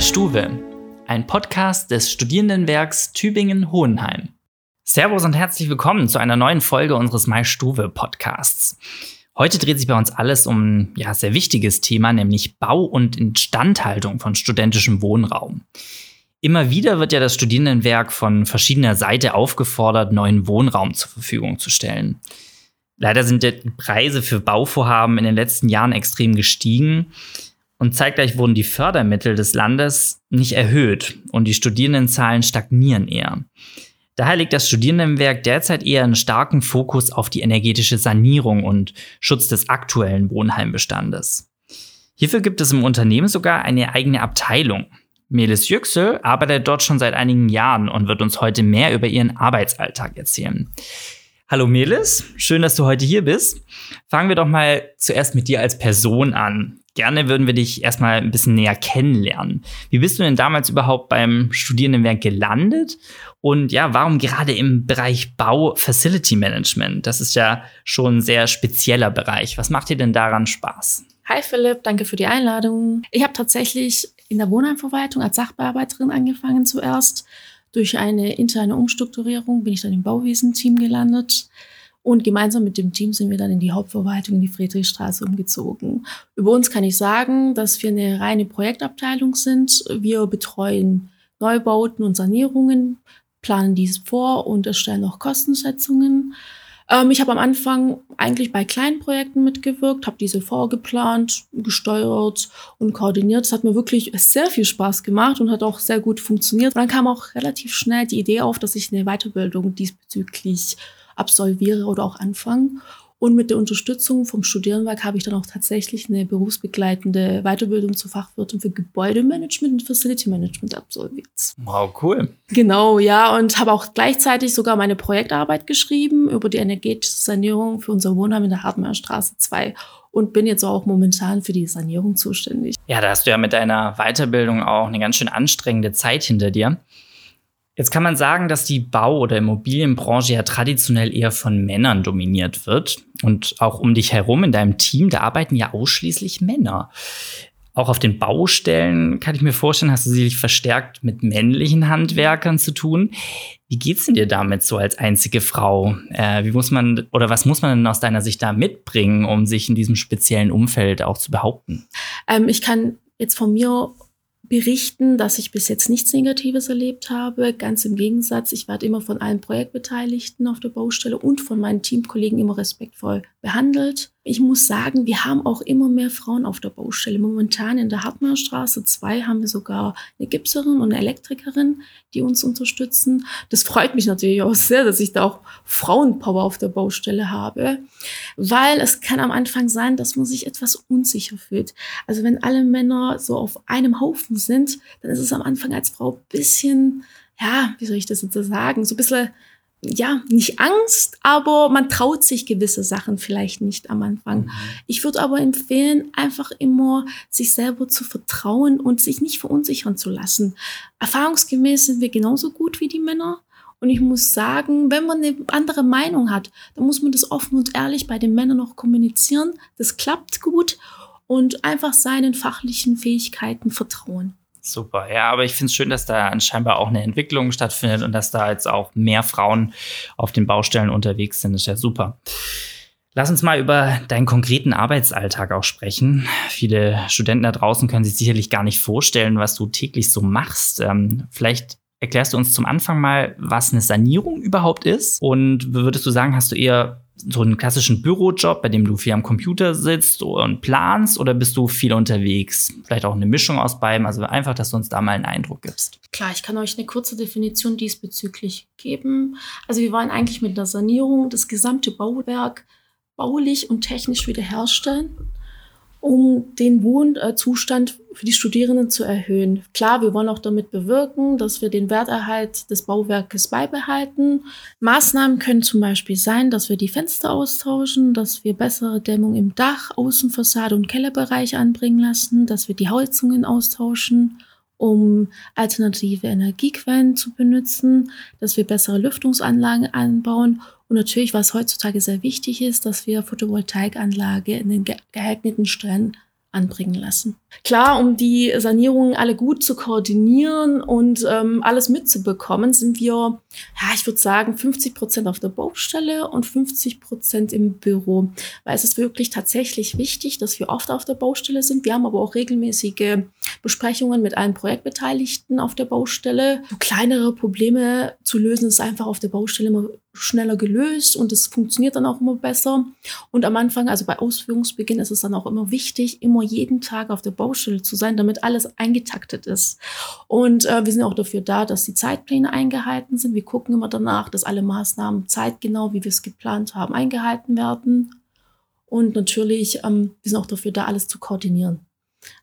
Stuwe, ein Podcast des Studierendenwerks Tübingen-Hohenheim. Servus und herzlich willkommen zu einer neuen Folge unseres Mai-Stuwe Podcasts. Heute dreht sich bei uns alles um ja sehr wichtiges Thema, nämlich Bau und Instandhaltung von studentischem Wohnraum. Immer wieder wird ja das Studierendenwerk von verschiedener Seite aufgefordert, neuen Wohnraum zur Verfügung zu stellen. Leider sind die Preise für Bauvorhaben in den letzten Jahren extrem gestiegen und zeitgleich wurden die Fördermittel des Landes nicht erhöht und die Studierendenzahlen stagnieren eher. Daher legt das Studierendenwerk derzeit eher einen starken Fokus auf die energetische Sanierung und Schutz des aktuellen Wohnheimbestandes. Hierfür gibt es im Unternehmen sogar eine eigene Abteilung. Melis Yüksel arbeitet dort schon seit einigen Jahren und wird uns heute mehr über ihren Arbeitsalltag erzählen. Hallo Melis, schön, dass du heute hier bist. Fangen wir doch mal zuerst mit dir als Person an. Gerne würden wir dich erstmal ein bisschen näher kennenlernen. Wie bist du denn damals überhaupt beim Studierendenwerk gelandet? Und ja, warum gerade im Bereich Bau Facility Management? Das ist ja schon ein sehr spezieller Bereich. Was macht dir denn daran Spaß? Hi Philipp, danke für die Einladung. Ich habe tatsächlich in der Wohnheimverwaltung als Sachbearbeiterin angefangen zuerst. Durch eine interne Umstrukturierung bin ich dann im Bauwesen-Team gelandet. Und gemeinsam mit dem Team sind wir dann in die Hauptverwaltung in die Friedrichstraße umgezogen. Über uns kann ich sagen, dass wir eine reine Projektabteilung sind. Wir betreuen Neubauten und Sanierungen, planen dies vor und erstellen auch Kostenschätzungen. Ähm, ich habe am Anfang eigentlich bei kleinen Projekten mitgewirkt, habe diese vorgeplant, gesteuert und koordiniert. Es hat mir wirklich sehr viel Spaß gemacht und hat auch sehr gut funktioniert. Und dann kam auch relativ schnell die Idee auf, dass ich eine Weiterbildung diesbezüglich absolviere oder auch anfange. Und mit der Unterstützung vom Studierendenwerk habe ich dann auch tatsächlich eine berufsbegleitende Weiterbildung zur Fachwirtin für Gebäudemanagement und Facility Management absolviert. Wow, cool. Genau, ja, und habe auch gleichzeitig sogar meine Projektarbeit geschrieben über die energetische Sanierung für unser Wohnheim in der Hartmannstraße 2 und bin jetzt auch momentan für die Sanierung zuständig. Ja, da hast du ja mit deiner Weiterbildung auch eine ganz schön anstrengende Zeit hinter dir. Jetzt kann man sagen, dass die Bau- oder Immobilienbranche ja traditionell eher von Männern dominiert wird. Und auch um dich herum in deinem Team, da arbeiten ja ausschließlich Männer. Auch auf den Baustellen kann ich mir vorstellen, hast du sicherlich verstärkt mit männlichen Handwerkern zu tun. Wie geht's denn dir damit so als einzige Frau? Äh, wie muss man oder was muss man denn aus deiner Sicht da mitbringen, um sich in diesem speziellen Umfeld auch zu behaupten? Ähm, ich kann jetzt von mir berichten, dass ich bis jetzt nichts Negatives erlebt habe. Ganz im Gegensatz, ich werde immer von allen Projektbeteiligten auf der Baustelle und von meinen Teamkollegen immer respektvoll behandelt. Ich muss sagen, wir haben auch immer mehr Frauen auf der Baustelle. Momentan in der Hartmannstraße 2 haben wir sogar eine Gipserin und eine Elektrikerin, die uns unterstützen. Das freut mich natürlich auch sehr, dass ich da auch Frauenpower auf der Baustelle habe, weil es kann am Anfang sein, dass man sich etwas unsicher fühlt. Also wenn alle Männer so auf einem Haufen sind, dann ist es am Anfang als Frau ein bisschen, ja, wie soll ich das jetzt sagen, so ein bisschen ja, nicht Angst, aber man traut sich gewisse Sachen vielleicht nicht am Anfang. Mhm. Ich würde aber empfehlen, einfach immer sich selber zu vertrauen und sich nicht verunsichern zu lassen. Erfahrungsgemäß sind wir genauso gut wie die Männer. Und ich muss sagen, wenn man eine andere Meinung hat, dann muss man das offen und ehrlich bei den Männern noch kommunizieren. Das klappt gut und einfach seinen fachlichen Fähigkeiten vertrauen. Super, ja, aber ich finde es schön, dass da anscheinend auch eine Entwicklung stattfindet und dass da jetzt auch mehr Frauen auf den Baustellen unterwegs sind. Das ist ja super. Lass uns mal über deinen konkreten Arbeitsalltag auch sprechen. Viele Studenten da draußen können sich sicherlich gar nicht vorstellen, was du täglich so machst. Ähm, vielleicht erklärst du uns zum Anfang mal, was eine Sanierung überhaupt ist. Und würdest du sagen, hast du eher so einen klassischen Bürojob, bei dem du viel am Computer sitzt und planst oder bist du viel unterwegs? Vielleicht auch eine Mischung aus beidem, also einfach, dass du uns da mal einen Eindruck gibst. Klar, ich kann euch eine kurze Definition diesbezüglich geben. Also wir wollen eigentlich mit der Sanierung das gesamte Bauwerk baulich und technisch wiederherstellen um den Wohnzustand für die Studierenden zu erhöhen. Klar, wir wollen auch damit bewirken, dass wir den Werterhalt des Bauwerkes beibehalten. Maßnahmen können zum Beispiel sein, dass wir die Fenster austauschen, dass wir bessere Dämmung im Dach, Außenfassade und Kellerbereich anbringen lassen, dass wir die Heizungen austauschen um alternative Energiequellen zu benutzen, dass wir bessere Lüftungsanlagen anbauen und natürlich, was heutzutage sehr wichtig ist, dass wir Photovoltaikanlage in den geeigneten Stellen anbringen lassen. Klar, um die Sanierungen alle gut zu koordinieren und ähm, alles mitzubekommen, sind wir, ja, ich würde sagen, 50 Prozent auf der Baustelle und 50 Prozent im Büro. Weil es ist wirklich tatsächlich wichtig, dass wir oft auf der Baustelle sind. Wir haben aber auch regelmäßige Besprechungen mit allen Projektbeteiligten auf der Baustelle. Kleinere Probleme zu lösen ist einfach auf der Baustelle immer schneller gelöst und es funktioniert dann auch immer besser. Und am Anfang, also bei Ausführungsbeginn, ist es dann auch immer wichtig, immer jeden Tag auf der Baustelle zu sein, damit alles eingetaktet ist. Und äh, wir sind auch dafür da, dass die Zeitpläne eingehalten sind. Wir gucken immer danach, dass alle Maßnahmen zeitgenau, wie wir es geplant haben, eingehalten werden. Und natürlich, ähm, wir sind auch dafür da, alles zu koordinieren.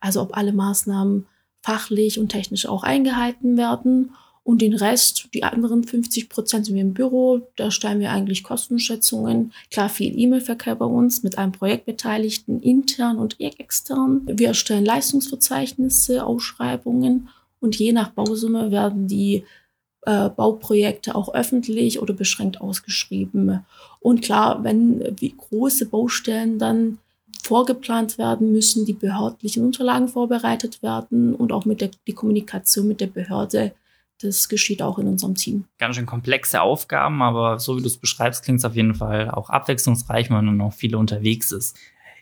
Also ob alle Maßnahmen fachlich und technisch auch eingehalten werden und den Rest, die anderen 50 Prozent sind wir im Büro. Da stellen wir eigentlich Kostenschätzungen. Klar, viel E-Mail-Verkehr bei uns mit einem Projektbeteiligten, intern und extern. Wir erstellen Leistungsverzeichnisse, Ausschreibungen und je nach Bausumme werden die äh, Bauprojekte auch öffentlich oder beschränkt ausgeschrieben. Und klar, wenn wie große Baustellen dann vorgeplant werden, müssen die behördlichen Unterlagen vorbereitet werden und auch mit der die Kommunikation mit der Behörde das geschieht auch in unserem Team. Ganz schön komplexe Aufgaben, aber so wie du es beschreibst, klingt es auf jeden Fall auch abwechslungsreich, wenn man noch viele unterwegs ist.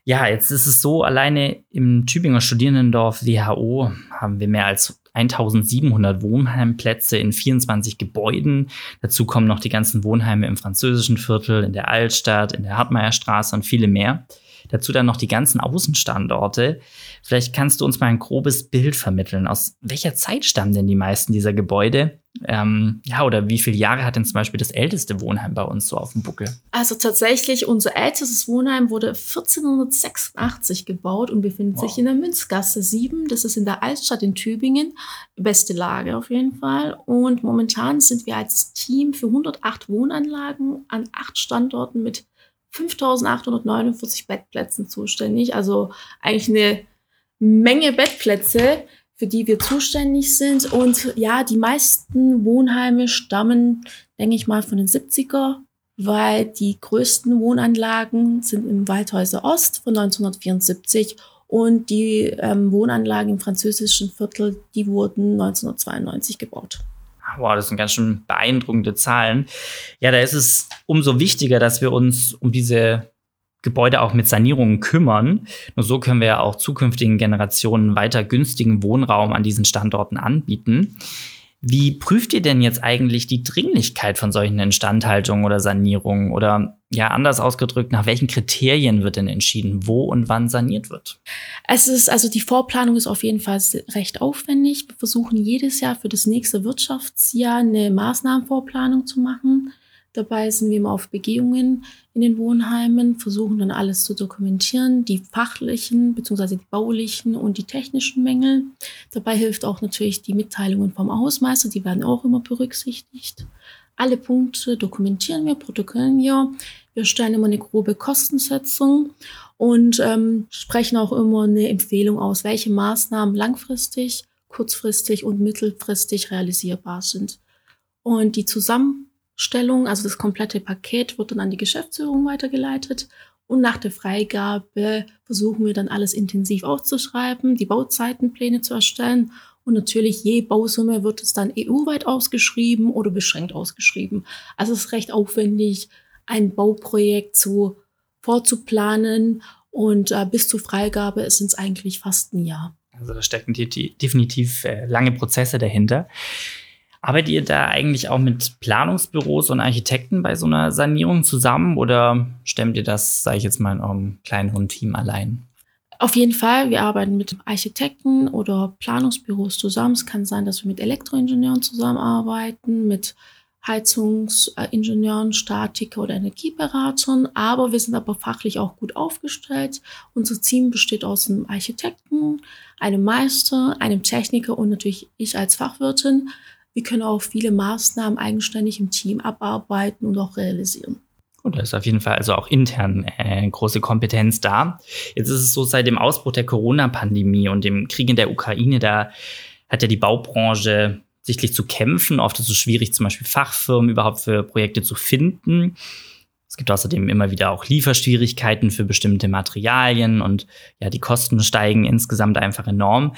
Ja, jetzt ist es so, alleine im Tübinger Studierendendorf WHO haben wir mehr als 1700 Wohnheimplätze in 24 Gebäuden. Dazu kommen noch die ganzen Wohnheime im französischen Viertel, in der Altstadt, in der Hartmeierstraße und viele mehr. Dazu dann noch die ganzen Außenstandorte. Vielleicht kannst du uns mal ein grobes Bild vermitteln. Aus welcher Zeit stammen denn die meisten dieser Gebäude? Ähm, ja, oder wie viele Jahre hat denn zum Beispiel das älteste Wohnheim bei uns so auf dem Buckel? Also tatsächlich, unser ältestes Wohnheim wurde 1486 gebaut und befindet wow. sich in der Münzgasse 7. Das ist in der Altstadt in Tübingen. Beste Lage auf jeden Fall. Und momentan sind wir als Team für 108 Wohnanlagen an acht Standorten mit 5849 Bettplätzen zuständig. Also eigentlich eine Menge Bettplätze, für die wir zuständig sind. Und ja, die meisten Wohnheime stammen, denke ich mal, von den 70er, weil die größten Wohnanlagen sind im Waldhäuser Ost von 1974 und die ähm, Wohnanlagen im französischen Viertel, die wurden 1992 gebaut. Wow, das sind ganz schön beeindruckende Zahlen. Ja, da ist es umso wichtiger, dass wir uns um diese Gebäude auch mit Sanierungen kümmern. Nur so können wir ja auch zukünftigen Generationen weiter günstigen Wohnraum an diesen Standorten anbieten. Wie prüft ihr denn jetzt eigentlich die Dringlichkeit von solchen Instandhaltungen oder Sanierungen? Oder ja, anders ausgedrückt, nach welchen Kriterien wird denn entschieden, wo und wann saniert wird? Es ist, also die Vorplanung ist auf jeden Fall recht aufwendig. Wir versuchen jedes Jahr für das nächste Wirtschaftsjahr eine Maßnahmenvorplanung zu machen. Dabei sind wir immer auf Begehungen in den Wohnheimen, versuchen dann alles zu dokumentieren, die fachlichen bzw. die baulichen und die technischen Mängel. Dabei hilft auch natürlich die Mitteilungen vom Hausmeister, die werden auch immer berücksichtigt. Alle Punkte dokumentieren wir, protokollieren wir. Wir stellen immer eine grobe Kostensetzung und ähm, sprechen auch immer eine Empfehlung aus, welche Maßnahmen langfristig, kurzfristig und mittelfristig realisierbar sind. Und die zusammen Stellung, also das komplette Paket wird dann an die Geschäftsführung weitergeleitet und nach der Freigabe versuchen wir dann alles intensiv aufzuschreiben, die Bauzeitenpläne zu erstellen und natürlich je Bausumme wird es dann EU-weit ausgeschrieben oder beschränkt ausgeschrieben. Also es ist recht aufwendig, ein Bauprojekt so vorzuplanen und äh, bis zur Freigabe sind es eigentlich fast ein Jahr. Also da stecken die, die definitiv äh, lange Prozesse dahinter. Arbeitet ihr da eigentlich auch mit Planungsbüros und Architekten bei so einer Sanierung zusammen oder stemmt ihr das, sage ich jetzt mal, in eurem kleinen Team allein? Auf jeden Fall, wir arbeiten mit Architekten oder Planungsbüros zusammen. Es kann sein, dass wir mit Elektroingenieuren zusammenarbeiten, mit Heizungsingenieuren, Statiker oder Energieberatern, aber wir sind aber fachlich auch gut aufgestellt. Unser Team besteht aus einem Architekten, einem Meister, einem Techniker und natürlich ich als Fachwirtin. Wir können auch viele Maßnahmen eigenständig im Team abarbeiten und auch realisieren. Und da ist auf jeden Fall also auch intern äh, große Kompetenz da. Jetzt ist es so, seit dem Ausbruch der Corona-Pandemie und dem Krieg in der Ukraine, da hat ja die Baubranche sichtlich zu kämpfen. Oft ist es schwierig, zum Beispiel Fachfirmen überhaupt für Projekte zu finden. Es gibt außerdem immer wieder auch Lieferschwierigkeiten für bestimmte Materialien und ja, die Kosten steigen insgesamt einfach enorm.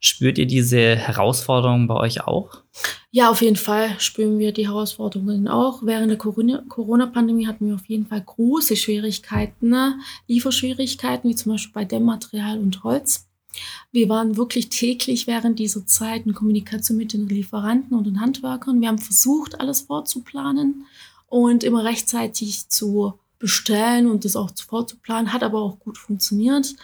Spürt ihr diese Herausforderungen bei euch auch? Ja, auf jeden Fall spüren wir die Herausforderungen auch. Während der Corona-Pandemie hatten wir auf jeden Fall große Schwierigkeiten, ne? Lieferschwierigkeiten, wie zum Beispiel bei Dämmmaterial und Holz. Wir waren wirklich täglich während dieser Zeit in Kommunikation mit den Lieferanten und den Handwerkern. Wir haben versucht, alles vorzuplanen und immer rechtzeitig zu bestellen und das auch vorzuplanen, hat aber auch gut funktioniert.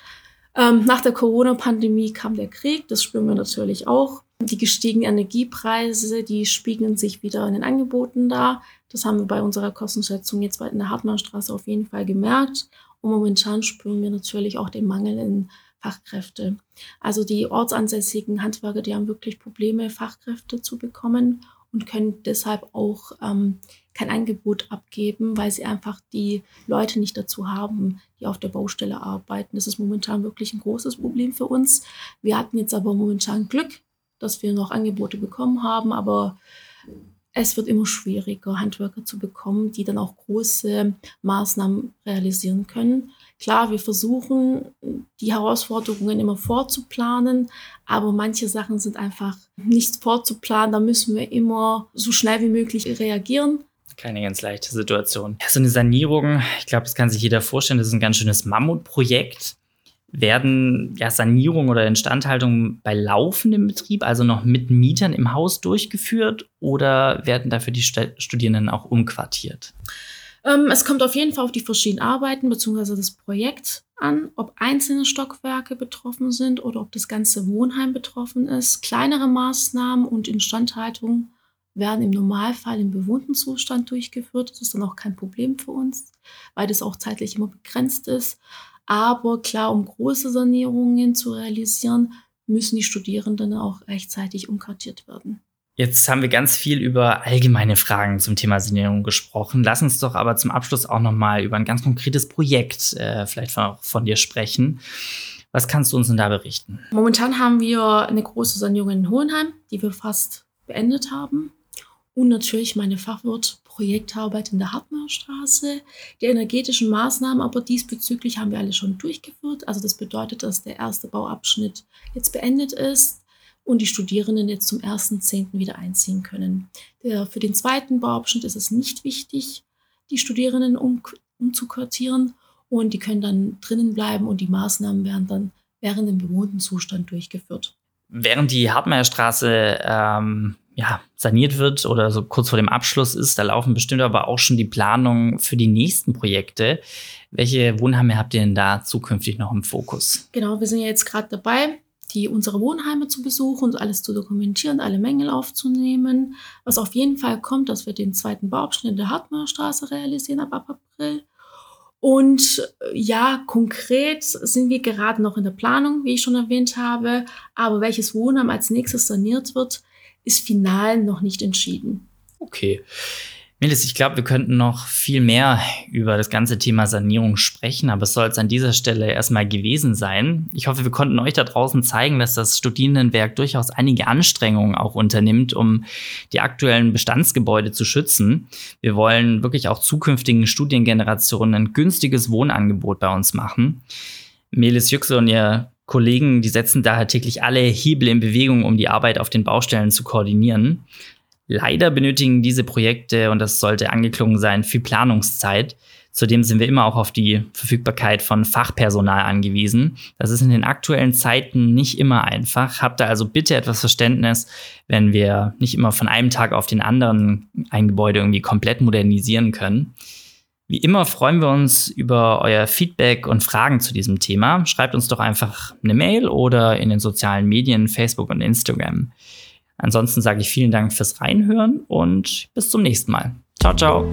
Ähm, nach der Corona-Pandemie kam der Krieg, das spüren wir natürlich auch. Die gestiegenen Energiepreise, die spiegeln sich wieder in den Angeboten da. Das haben wir bei unserer Kostenschätzung jetzt in der Hartmannstraße auf jeden Fall gemerkt. Und momentan spüren wir natürlich auch den Mangel in Fachkräfte. Also die ortsansässigen Handwerker, die haben wirklich Probleme, Fachkräfte zu bekommen und können deshalb auch ähm, kein Angebot abgeben, weil sie einfach die Leute nicht dazu haben, die auf der Baustelle arbeiten. Das ist momentan wirklich ein großes Problem für uns. Wir hatten jetzt aber momentan Glück, dass wir noch Angebote bekommen haben, aber es wird immer schwieriger, Handwerker zu bekommen, die dann auch große Maßnahmen realisieren können. Klar, wir versuchen, die Herausforderungen immer vorzuplanen, aber manche Sachen sind einfach nicht vorzuplanen. Da müssen wir immer so schnell wie möglich reagieren. Keine ganz leichte Situation. Ja, so eine Sanierung, ich glaube, das kann sich jeder vorstellen, das ist ein ganz schönes Mammutprojekt. Werden ja Sanierung oder Instandhaltung bei laufendem Betrieb, also noch mit Mietern im Haus durchgeführt oder werden dafür die Studierenden auch umquartiert? Ähm, es kommt auf jeden Fall auf die verschiedenen Arbeiten bzw. das Projekt an, ob einzelne Stockwerke betroffen sind oder ob das ganze Wohnheim betroffen ist. Kleinere Maßnahmen und Instandhaltung werden im Normalfall im bewohnten Zustand durchgeführt. Das ist dann auch kein Problem für uns, weil das auch zeitlich immer begrenzt ist. Aber klar, um große Sanierungen zu realisieren, müssen die Studierenden auch rechtzeitig umkartiert werden. Jetzt haben wir ganz viel über allgemeine Fragen zum Thema Sanierung gesprochen. Lass uns doch aber zum Abschluss auch noch mal über ein ganz konkretes Projekt äh, vielleicht von, von, dir sprechen. Was kannst du uns denn da berichten? Momentan haben wir eine große Sanierung in Hohenheim, die wir fast beendet haben. Und natürlich meine Fachwirt Projektarbeit in der Hartmannstraße. Die energetischen Maßnahmen aber diesbezüglich haben wir alle schon durchgeführt. Also das bedeutet, dass der erste Bauabschnitt jetzt beendet ist und die Studierenden jetzt zum 1.10. wieder einziehen können. Der, für den zweiten Bauabschnitt ist es nicht wichtig, die Studierenden um, umzuquartieren und die können dann drinnen bleiben und die Maßnahmen werden dann während dem bewohnten Zustand durchgeführt. Während die Hartmeierstraße ähm, ja, saniert wird oder so kurz vor dem Abschluss ist, da laufen bestimmt aber auch schon die Planungen für die nächsten Projekte. Welche Wohnheime habt ihr denn da zukünftig noch im Fokus? Genau, wir sind ja jetzt gerade dabei, die unsere Wohnheime zu besuchen und alles zu dokumentieren, alle Mängel aufzunehmen. Was auf jeden Fall kommt, dass wir den zweiten Bauabschnitt der Hartmannstraße realisieren ab, ab April. Und äh, ja, konkret sind wir gerade noch in der Planung, wie ich schon erwähnt habe. Aber welches Wohnheim als nächstes saniert wird, ist final noch nicht entschieden. Okay. Melis, ich glaube, wir könnten noch viel mehr über das ganze Thema Sanierung sprechen, aber es soll es an dieser Stelle erstmal gewesen sein. Ich hoffe, wir konnten euch da draußen zeigen, dass das Studierendenwerk durchaus einige Anstrengungen auch unternimmt, um die aktuellen Bestandsgebäude zu schützen. Wir wollen wirklich auch zukünftigen Studiengenerationen ein günstiges Wohnangebot bei uns machen. Melis Yüksel und ihr Kollegen, die setzen daher täglich alle Hebel in Bewegung, um die Arbeit auf den Baustellen zu koordinieren. Leider benötigen diese Projekte, und das sollte angeklungen sein, viel Planungszeit. Zudem sind wir immer auch auf die Verfügbarkeit von Fachpersonal angewiesen. Das ist in den aktuellen Zeiten nicht immer einfach. Habt da also bitte etwas Verständnis, wenn wir nicht immer von einem Tag auf den anderen ein Gebäude irgendwie komplett modernisieren können. Wie immer freuen wir uns über euer Feedback und Fragen zu diesem Thema. Schreibt uns doch einfach eine Mail oder in den sozialen Medien, Facebook und Instagram. Ansonsten sage ich vielen Dank fürs Reinhören und bis zum nächsten Mal. Ciao, ciao.